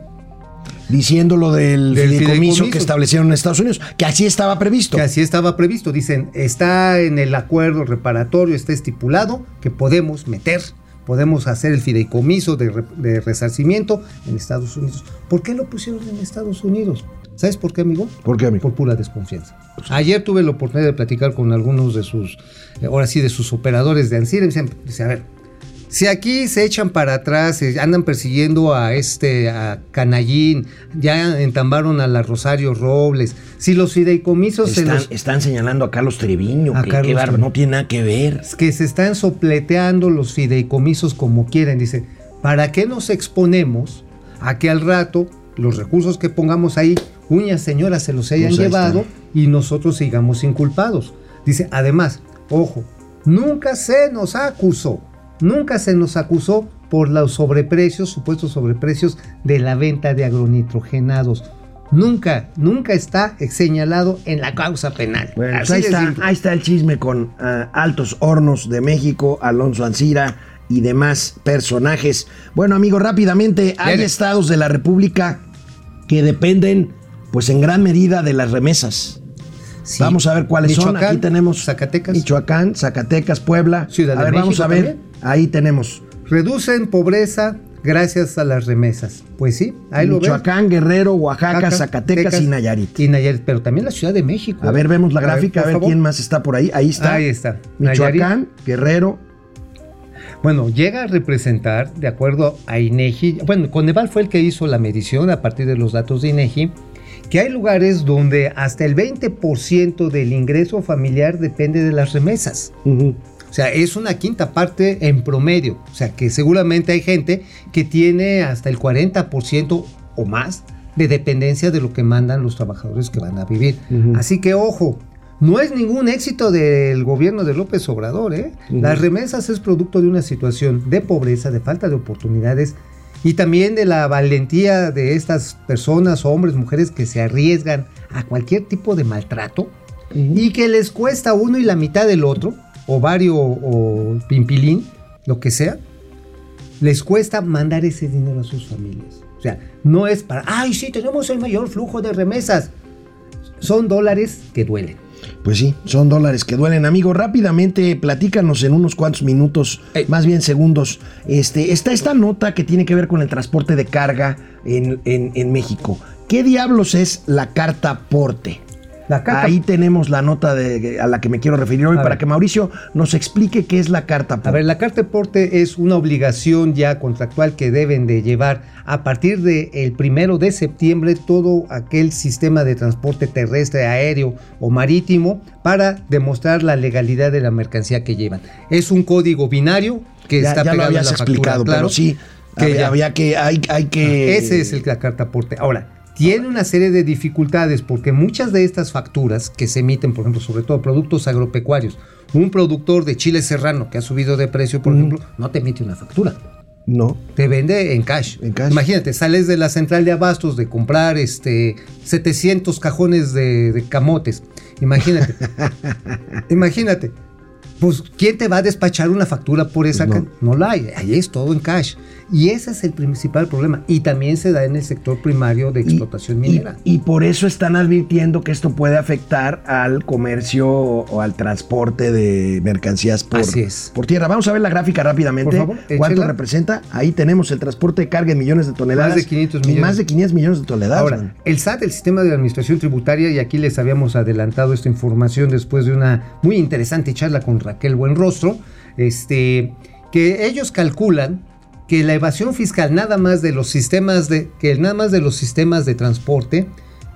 Diciendo lo del, Del fideicomiso, fideicomiso. que establecieron en Estados Unidos, que así estaba previsto. Que así estaba previsto. Dicen, está en el acuerdo reparatorio, está estipulado que podemos meter, podemos hacer el fideicomiso de, re- de resarcimiento en Estados Unidos. ¿Por qué lo pusieron en Estados Unidos? ¿Sabes por qué, amigo? ¿Por qué, amigo? Por pura desconfianza. Ayer tuve la oportunidad de platicar con algunos de sus, eh, ahora sí, de sus operadores de Ansira. y Dicen, dice, a ver, si aquí se echan para atrás, eh, andan persiguiendo a este, a Canallín, ya entambaron a la Rosario Robles, si los fideicomisos se Están, los- están señalando a Carlos Treviño, A que, Carlos no tiene nada que ver. que se están sopleteando los fideicomisos como quieren. Dice, ¿para qué nos exponemos a que al rato los recursos que pongamos ahí, uñas señoras se los hayan Pues llevado está. y nosotros sigamos inculpados? Dice, además, ojo, nunca se nos acusó, nunca se nos acusó por los sobreprecios, supuestos sobreprecios de la venta de agronitrogenados. Nunca, nunca está señalado en la causa penal. Bueno, pues Así ahí, está, simple. ahí está el chisme con ah, Altos Hornos de México, Alonso Ancira y demás personajes. Bueno, amigos, rápidamente, hay estados de la República que dependen, pues en gran medida, de las remesas. Sí. Vamos a ver cuáles son. Michoacán, Aquí tenemos Zacatecas. Michoacán, Zacatecas, Puebla. Ciudad a de ver, vamos a ver. también. Ahí tenemos Reducen pobreza gracias a las remesas. Pues sí, ahí lo ves. Michoacán, Guerrero, Oaxaca, Oaxaca, Zacatecas y Nayarit. Y Nayarit, pero también la Ciudad de México. A ver, vemos la gráfica, a ver, quién más está por ahí. Ahí está. Ahí está. Michoacán, Guerrero. Bueno, llega a representar, de acuerdo a INEGI, bueno, Coneval fue el que hizo la medición a partir de los datos de INEGI, que hay lugares donde hasta el 20% del ingreso familiar depende de las remesas. O sea, es una quinta parte en promedio. O sea, que seguramente hay gente que tiene hasta el 40% o más de dependencia de lo que mandan los trabajadores que van a vivir. Así que ojo, no es ningún éxito del gobierno de López Obrador. ¿eh? Las remesas es producto de una situación de pobreza, de falta de oportunidades y también de la valentía de estas personas, hombres, mujeres que se arriesgan a cualquier tipo de maltrato y que les cuesta uno y la mitad del otro, ovario o pimpilín, lo que sea, les cuesta mandar ese dinero a sus familias. O sea, no es para, ay, sí, tenemos el mayor flujo de remesas. Son dólares que duelen. Pues sí, son dólares que duelen, amigo. Rápidamente, platícanos en unos cuantos minutos, Ey. más bien segundos. Este, está esta nota que tiene que ver con el transporte de carga en, en- en México. ¿Qué diablos es la carta porte? La carta- Ahí tenemos la nota de, a la que me quiero referir hoy A para ver. que Mauricio nos explique qué es la carta. A aporte. ver, la carta de porte es una obligación ya contractual que deben de llevar a partir del primero de septiembre todo aquel sistema de transporte terrestre, aéreo o marítimo para demostrar la legalidad de la mercancía que llevan. Es un código binario que ya, está ya lo pegado habías en la factura, explicado, claro, pero sí, que había, ya- había que, hay, hay que... ese es el, la carta aporte. Ahora, tiene una serie de dificultades porque muchas de estas facturas que se emiten, por ejemplo, sobre todo productos agropecuarios, un productor de chile serrano que ha subido de precio, por ejemplo, no te emite una factura. No. Te vende en cash. En cash. Imagínate, sales de la central de abastos de comprar este 700 cajones de, de camotes. Imagínate. [laughs] Imagínate. Pues, ¿quién te va a despachar una factura por esa? No. no. la hay. Ahí es todo en cash. Y ese es el principal problema. Y también se da en el sector primario de Y- explotación y, minera. y por eso están advirtiendo que esto puede afectar al comercio o al transporte de mercancías por, Así es. por tierra. Vamos a ver la gráfica rápidamente. Por favor, ¿Cuánto échela. representa? Ahí tenemos el transporte de carga en millones de toneladas. Más de 500 Y millones. Más de 500 millones de toneladas. Ahora, man. el SAT, el Sistema de Administración Tributaria, y aquí les habíamos adelantado esta información después de una muy interesante charla con Raquel Buenrostro, este, que ellos calculan que la evasión fiscal nada más de los sistemas de que nada más de los sistemas de transporte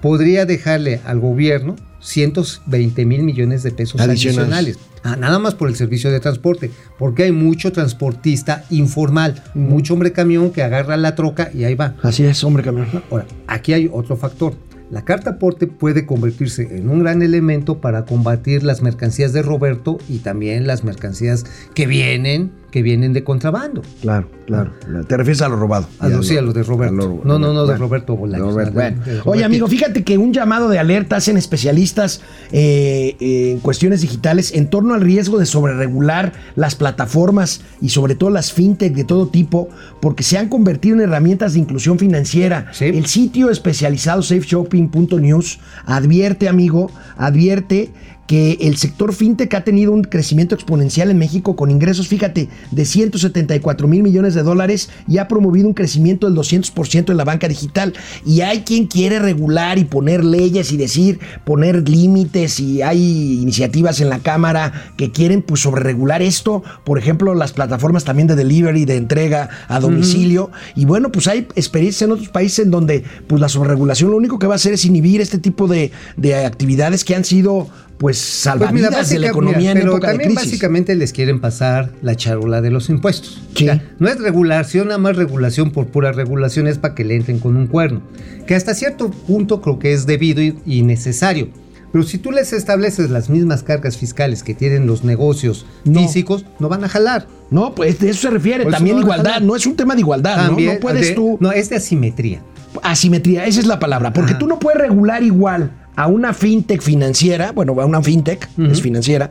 podría dejarle al gobierno 120 mil millones de pesos Adicionales. adicionales. Ah, nada más por el servicio de transporte, porque hay mucho transportista informal, mucho hombre camión que agarra la troca y ahí va. Así es, hombre camión. Ahora, aquí hay otro factor. La carta aporte puede convertirse en un gran elemento para combatir las mercancías de Roberto y también las mercancías que vienen, que vienen de contrabando. Claro, claro. Te refieres a lo robado. A lo, sí, a lo de Roberto. lo- no, no, no, de. Roberto Bolaños. Robert, bueno. Oye, amigo, fíjate que un llamado de alerta hacen especialistas eh, eh, en cuestiones digitales en torno al riesgo de sobreregular las plataformas y sobre todo las fintech de todo tipo, porque se han convertido en herramientas de inclusión financiera. Sí. El sitio especializado safeshopping.news advierte, amigo, advierte que el sector fintech ha tenido un crecimiento exponencial en México con ingresos, fíjate, de 174 mil millones de dólares y ha promovido un crecimiento del 200% en la banca digital. Y hay quien quiere regular y poner leyes y decir, poner límites y hay iniciativas en la Cámara que quieren pues sobreregular esto. Por ejemplo, las plataformas también de delivery, de entrega a domicilio. Y bueno, pues hay experiencias en otros países en donde pues la sobreregulación lo único que va a hacer es inhibir este tipo de, de actividades que han sido pues Pues salvavidas mira, de la economía mira, en pero época de también crisis. básicamente les quieren pasar la charola de los impuestos. Sí. O sea, no es regulación, nada más regulación por pura regulación, es para que le entren con un cuerno. Que hasta cierto punto creo que es debido y, y necesario. Pero si tú les estableces las mismas cargas fiscales que tienen los negocios No. físicos, no van a jalar. No, pues de eso se refiere. Por También no igualdad, no es un tema de igualdad, ¿no? No puedes de- tú. No, es de asimetría. Asimetría, esa es la palabra. Porque Ajá. tú no puedes regular igual a una fintech financiera, bueno, a una fintech, es financiera,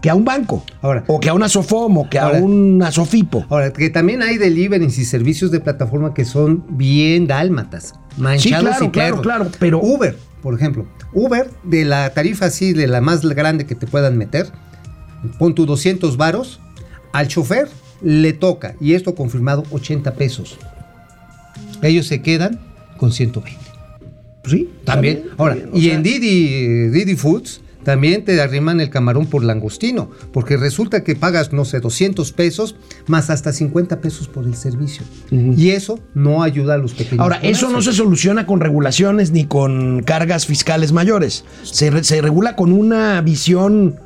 que a un banco. Ahora. o que a una Sofom, o que a una Sofipo. Ahora, que también hay deliveries y servicios de plataforma que son bien dálmatas, manchados claro, y claro, claro, pero- Uber, por ejemplo. Uber, de la tarifa así, de la más grande que te puedan meter, pon tu 200 varos, al chofer le toca, y esto confirmado, 80 pesos. Ellos se quedan con 120. Sí, También. Ahora, y sea, en Didi, Didi Foods también te arriman el camarón por langostino, porque resulta que pagas, no sé, 200 pesos más hasta 50 pesos por el servicio. Y eso no ayuda a los pequeños. Ahora, eso no se soluciona con regulaciones ni con cargas fiscales mayores. Se, re- se regula con una visión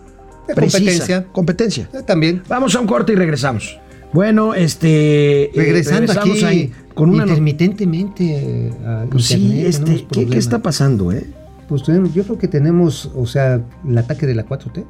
De precisa. competencia. Competencia. Eh, También. Vamos a un corte y regresamos. Bueno, este. eh, Regresando regresamos aquí ahí con una. intermitentemente eh, a Pues sí, este, ¿qué, está pasando, eh? Pues tenemos- yo creo que tenemos, o sea, el ataque de la 4T.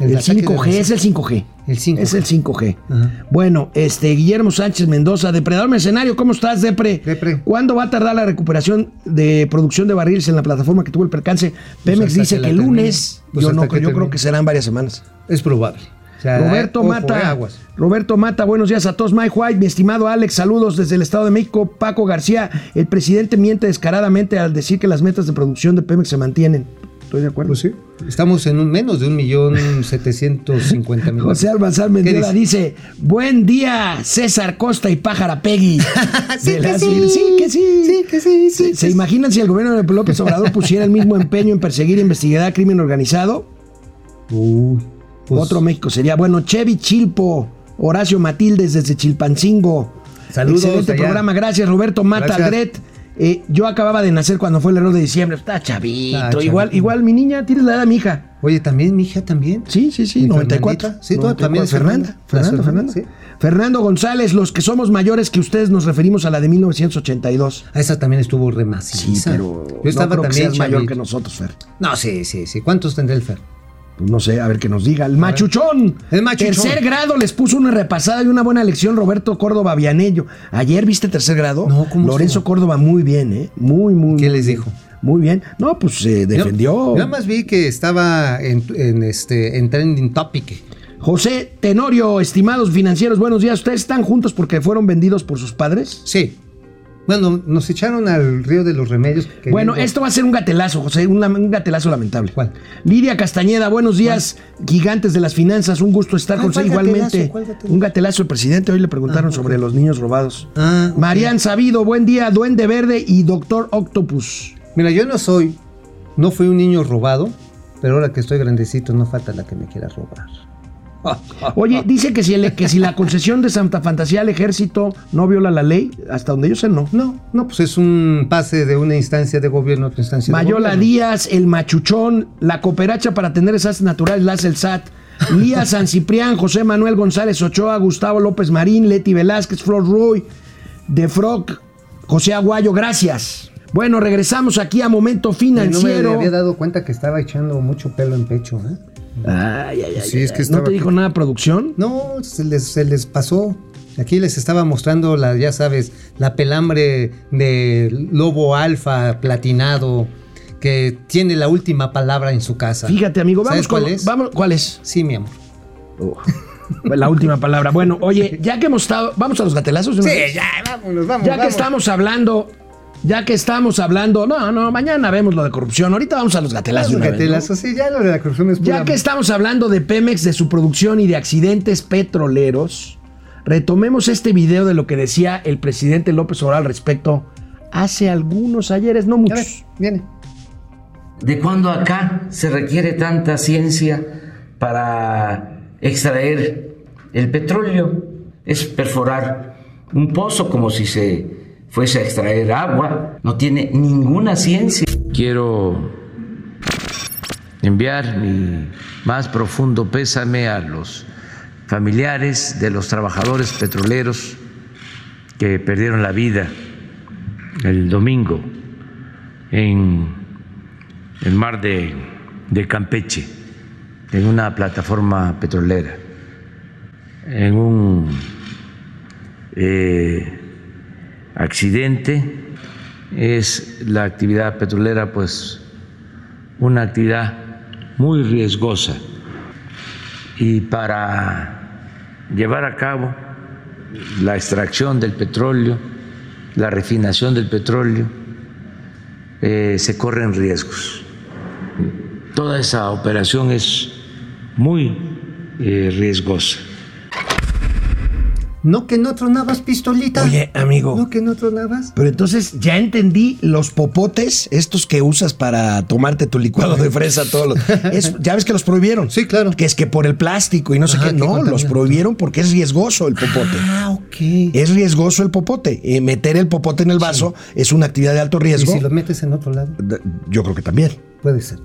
El, de 5G la- es el 5G. El 5G. Es el 5G. Ajá. Bueno, este Guillermo Sánchez Mendoza, depredador mercenario, ¿cómo estás, Depre? Depre. ¿Cuándo va a tardar la recuperación de producción de barriles en la plataforma que tuvo el percance? Pemex hasta dice que el lunes, Pues yo, no, yo creo que serán varias semanas. Es probable. O sea, Roberto ojo, eh, Mata, aguas. Roberto Mata, buenos días a todos. Mike White, mi estimado Alex, saludos desde el Estado de México. Paco García, el presidente miente descaradamente al decir que las metas de producción de Pemex se mantienen. Estoy de acuerdo. Pues sí. Estamos en un menos de un millón [laughs] setecientos cincuenta mil. José Almanzar Mendiola dice? dice, buen día, César Costa y Pájara Peggy. [laughs] Sí, que sí. sí, que sí. Sí, que sí, sí, ¿Se, imaginan si el gobierno de López Obrador pusiera el mismo empeño en perseguir e investigar crimen organizado? Uy, pues, Otro México sería, bueno, Chevy Chilpo, Horacio Matildes desde Chilpancingo. Saludos Excelente allá. programa, gracias Roberto Mata. Aldret. Eh, yo acababa de nacer cuando fue el error de diciembre. Está chavito. Ah, chavito. igual, igual mi niña, tienes la edad de mi hija. Oye, también mi hija también. Sí, sí, sí, Mi 94. Fernandita. Sí, tú 94. también es Fernanda. Fernando, Fernando. Fernanda, Fernando González, los que somos mayores que ustedes nos referimos a la de 1982. Ah, esa también estuvo re maciza. Yo Yo estaba no creo que también seas mayor que nosotros, Fer. No, sí, sí, sí. ¿Cuántos tendrá el Fer? Pues no sé, a ver qué nos diga. El machuchón. El machuchón. Tercer grado les puso una repasada y una buena lección Roberto Córdoba Vianello. Ayer viste tercer grado. No, ¿cómo Lorenzo estuvo? Córdoba muy bien, ¿eh? Muy, muy. ¿Qué les dijo? Muy bien. No, pues se defendió. Yo, yo nada más vi que estaba en, en este, en trending topic. José Tenorio, estimados financieros, buenos días. ¿Ustedes están juntos porque fueron vendidos por sus padres? Sí. Bueno, nos echaron al río de los remedios. que Bueno, vengo- esto va a ser un gatelazo, José, un, gatelazo lamentable. ¿Cuál? Lidia Castañeda, buenos días, gigantes de las finanzas, un gusto estar ¿Cuál- con usted igualmente. gatelazo? ¿Cuál gatelazo? Un gatelazo, el presidente, hoy le preguntaron sobre los niños robados. Ah, ok. Marian Sabido, buen día, Duende Verde y Doctor Octopus. Mira, yo no soy, no fui un niño robado, pero ahora que estoy grandecito no falta la que me quiera robar. Oye, dice que si, el- que si la concesión de Santa Fantasía al ejército no viola la ley, hasta donde yo sé no. No, no, pues es un pase de una instancia de gobierno a otra instancia de Mayola gobierno. Díaz, el machuchón, la cooperacha para tener esas naturales la hace el SAT. Lía San Ciprián, José Manuel González Ochoa, Gustavo López Marín, Leti Velázquez, Flor Roy, De Frog, José Aguayo, gracias. Bueno, regresamos aquí a Momento No me Financiero. había dado cuenta que estaba echando mucho pelo en pecho, ¿eh? Ay, ay, ay, Sí, es que ¿No te dijo aquí. nada producción? No, se les, se les pasó. Aquí les estaba mostrando la, ya sabes, la pelambre de lobo alfa platinado que tiene la última palabra en su casa. Fíjate, amigo, vamos ¿Sabes cuál con- es? Vamos, ¿Cuál es? Sí, mi amor. La última palabra. Bueno, oye, ya que hemos estado. Vamos a los gatelazos. vez? ya, vámonos, vamos. Ya que estamos hablando, ya que estamos hablando, no, no, mañana vemos lo de corrupción. Ahorita vamos a los gatelazos. vez, ¿no? sí, ya lo de la corrupción es Ya pura- que estamos hablando de Pemex, de su producción y de accidentes petroleros, retomemos este video de lo que decía el presidente López Obrador al respecto hace algunos ayeres, no A ver, muchos. viene. ¿De cuándo acá se requiere tanta ciencia para extraer el petróleo? Es perforar un pozo como si se fuese a extraer agua. No tiene ninguna ciencia. Quiero enviar mi más profundo pésame a los familiares de los trabajadores petroleros que perdieron la vida el domingo en el mar de, Campeche, en una plataforma petrolera, en un eh, accidente. Es la actividad petrolera, pues, una actividad muy riesgosa. Y para llevar a cabo la extracción del petróleo, la refinación del petróleo, eh, se corren riesgos. Toda esa operación es muy eh, riesgosa. No que no tronabas pistolita. Oye, amigo. No que no tronabas. Pero entonces ya entendí los popotes, estos que usas para tomarte tu licuado de fresa, todos los. [laughs] es- ya ves que los prohibieron. Sí, claro. Que es que por el plástico y no sé qué. No, los prohibieron porque es riesgoso el popote. Ah, ok. Es riesgoso el popote. Eh, meter el popote en el vaso es una actividad de alto ¿Y riesgo. si lo metes en otro lado? Yo creo que también. Puede ser.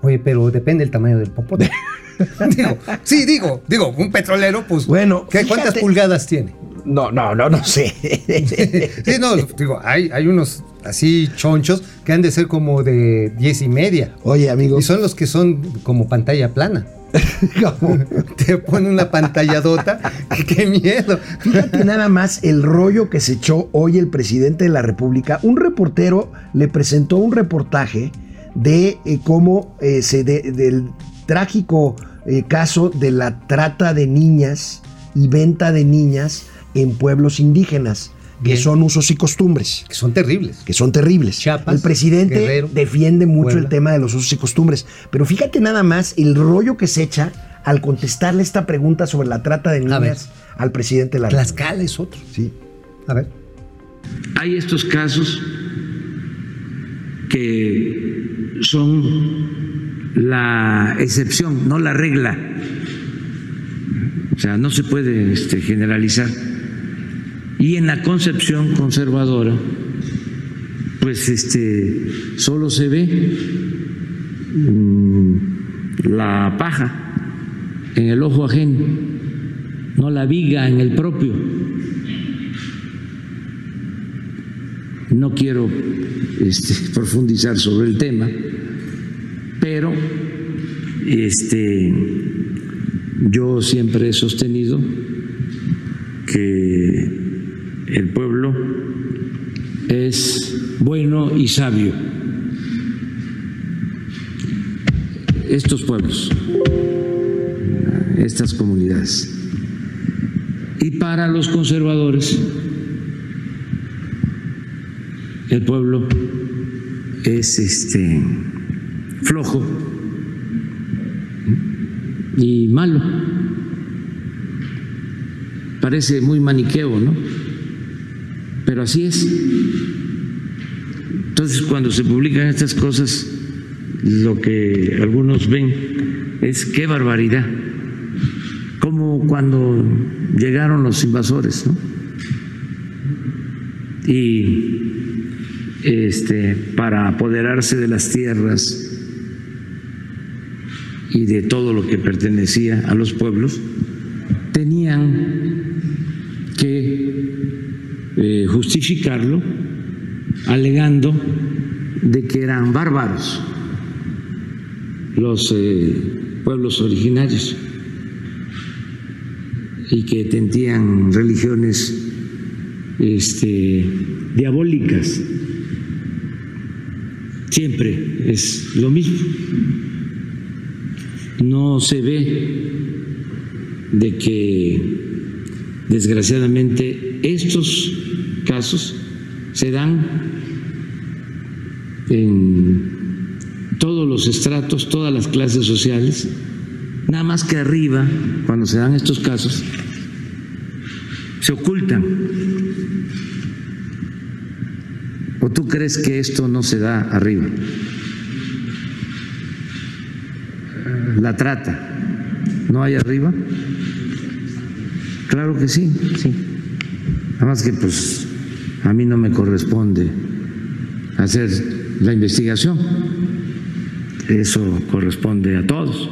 Oye, pero depende del tamaño del popote. [laughs] [laughs] digo, sí, digo, digo, un petrolero, pues. Bueno, ¿qué, ¿cuántas pulgadas tiene? No, no, no, no sé. [laughs] Sí, no, digo, hay, hay unos así chonchos que han de ser como de diez y media. Oye, amigo. Y son los que son como pantalla plana. [laughs] ¿cómo? Te pone una pantalladota. ¡Qué miedo! Fíjate nada más el rollo que se echó hoy el presidente de la República. Un reportero le presentó un reportaje de eh, cómo eh, se de- del trágico eh, caso de la trata de niñas y venta de niñas en pueblos indígenas. que son usos y costumbres. Que son terribles. que son terribles. Chiapas, el presidente Guerrero, defiende mucho Puebla. el tema de los usos y costumbres, pero fíjate nada más el rollo que se echa al contestarle esta pregunta sobre la trata de niñas al presidente de la. Tlaxcala es otro. Sí. A ver. Hay estos casos que son la excepción, no la regla. O sea, no se puede este, generalizar. Y en la concepción conservadora, pues este, solo se ve mm, la paja en el ojo ajeno, no la viga en el propio. No quiero este, [laughs] profundizar sobre el tema, pero este, yo siempre he sostenido que el pueblo es bueno y sabio. Estos pueblos, estas comunidades. Y para los conservadores, el pueblo es este flojo y malo. Parece muy maniqueo, ¿no? Pero así es. Entonces, cuando se publican estas cosas, lo que algunos ven es qué barbaridad. Como cuando llegaron los invasores, ¿no? Y este, para apoderarse de las tierras y de todo lo que pertenecía a los pueblos, tenían que eh, justificarlo alegando de que eran bárbaros los eh, pueblos originarios y que tenían religiones este, diabólicas. Siempre es lo mismo. No se ve de que desgraciadamente estos casos se dan en todos los estratos, todas las clases sociales, nada más que arriba, cuando se dan estos casos, se ocultan. ¿O tú crees que esto no se da arriba? La trata, ¿no hay arriba? Claro que sí, sí. Nada más que pues a mí no me corresponde hacer la investigación. Eso corresponde a todos.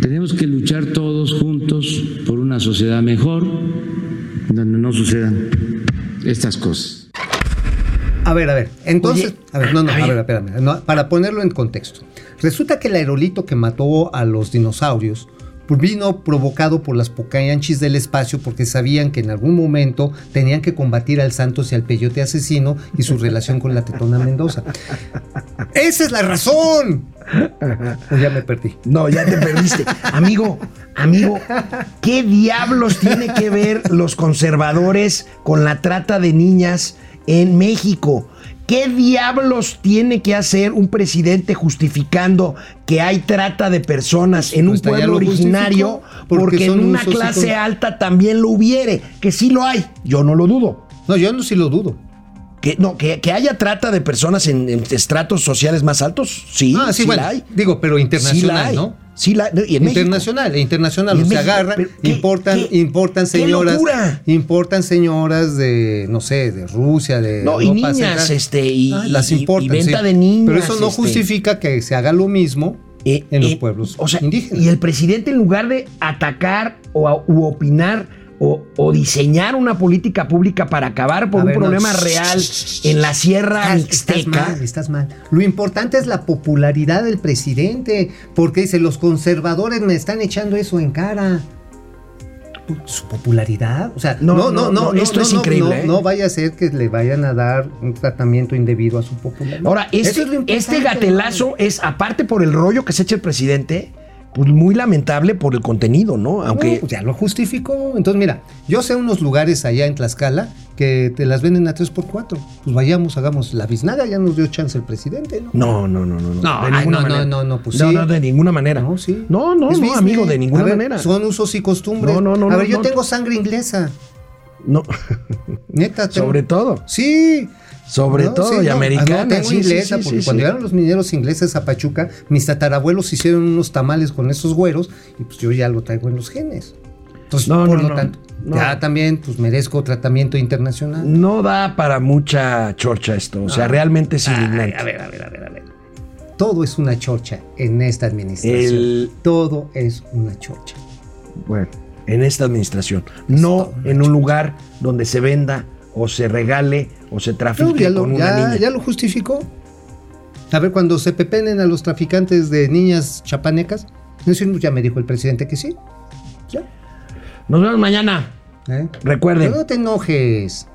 Tenemos que luchar todos juntos por una sociedad mejor, donde no sucedan estas cosas. A ver, a ver. Entonces, Oye, a ver, no, no, a a ver. espérame. no, para ponerlo en contexto. Resulta que el aerolito que mató a los dinosaurios pues vino provocado por las pocayanchis del espacio porque sabían que en algún momento tenían que combatir al Santos y al Peyote asesino y su relación con la Tetona Mendoza. ¡Esa es la razón! O ya me perdí. No, ya te perdiste. amigo, amigo, ¿qué diablos tiene que ver los conservadores con la trata de niñas en México? ¿Qué diablos tiene que hacer un presidente justificando que hay trata de personas en un Pues ya pueblo lo originario? porque Porque, en una clase con- alta también lo hubiere, que sí lo hay, yo no lo dudo. No, yo no sí lo dudo. Que, no, que, que haya trata de personas en, en estratos sociales más altos, sí, ah, sí, sí bueno. la hay. Digo, pero Sí la internacional, hay. ¿no? Sí la y en México. internacional, e internacional, Y o en México, agarran, ¿qué- importan, qué- importan qué señoras, locura? importan señoras de, no sé, de Rusia, de No, y niñas, Central. este, y- Ah, las y importan, venta sí. de niñas, Pero eso no este. justifica que se haga lo mismo Eh, en los eh, pueblos o sea, indígenas. Y el presidente, en lugar de atacar o u opinar o, o diseñar una política pública para acabar por A un ver, no. problema real en la Sierra estás Mixteca. mal, estás mal. Lo importante es la popularidad del presidente, porque dice, los conservadores me están echando eso en cara. Su popularidad, o sea, No, no, no, no, no, no, esto es increíble, no, ¿eh? no vaya a ser que le vayan a dar un tratamiento indebido a su popularidad. Ahora, este, es este gatelazo es, aparte por el rollo que se echa el presidente, pues muy lamentable por el contenido, ¿no? Aunque No, pues ya lo justificó. Entonces, mira, yo sé unos lugares allá en Tlaxcala que te las venden a 3x4. Pues vayamos, hagamos la biznaga, ya nos dio chance el presidente, ¿no? no, no, no, no, no. No, de ay, ninguna no, no, manera. no, no, pues no, sí. no, de ninguna manera. No, sí. No, no, Es no, business. amigo, de ninguna ver, manera. Son usos y costumbres. No, no, no, A ver, no, yo tengo sangre inglesa. No, [laughs] Neta. sobre todo. Sí. Sobre No, todo, sí, y americana. no, tengo sí, inglesa, sí, porque cuando llegaron los mineros ingleses a Pachuca, mis tatarabuelos hicieron unos tamales con esos güeros y pues yo ya lo traigo en los genes. Entonces, No, por no, lo no, tanto, ya también pues merezco tratamiento internacional. No da para mucha chorcha esto. O sea, realmente es indignante. a ver, a ver, a ver, a ver. Todo es una chorcha en esta administración. El- Todo es una chorcha. Bueno, en esta administración. No en un lugar donde se venda o se regale o se No, trafique ya, lo, con una ya- niña. ya lo justificó. A ver, cuando se pepenen a los traficantes de niñas chapanecas, ya me dijo el presidente que sí. Ya. Nos vemos mañana. ¿eh? Recuerden. Pero no te enojes.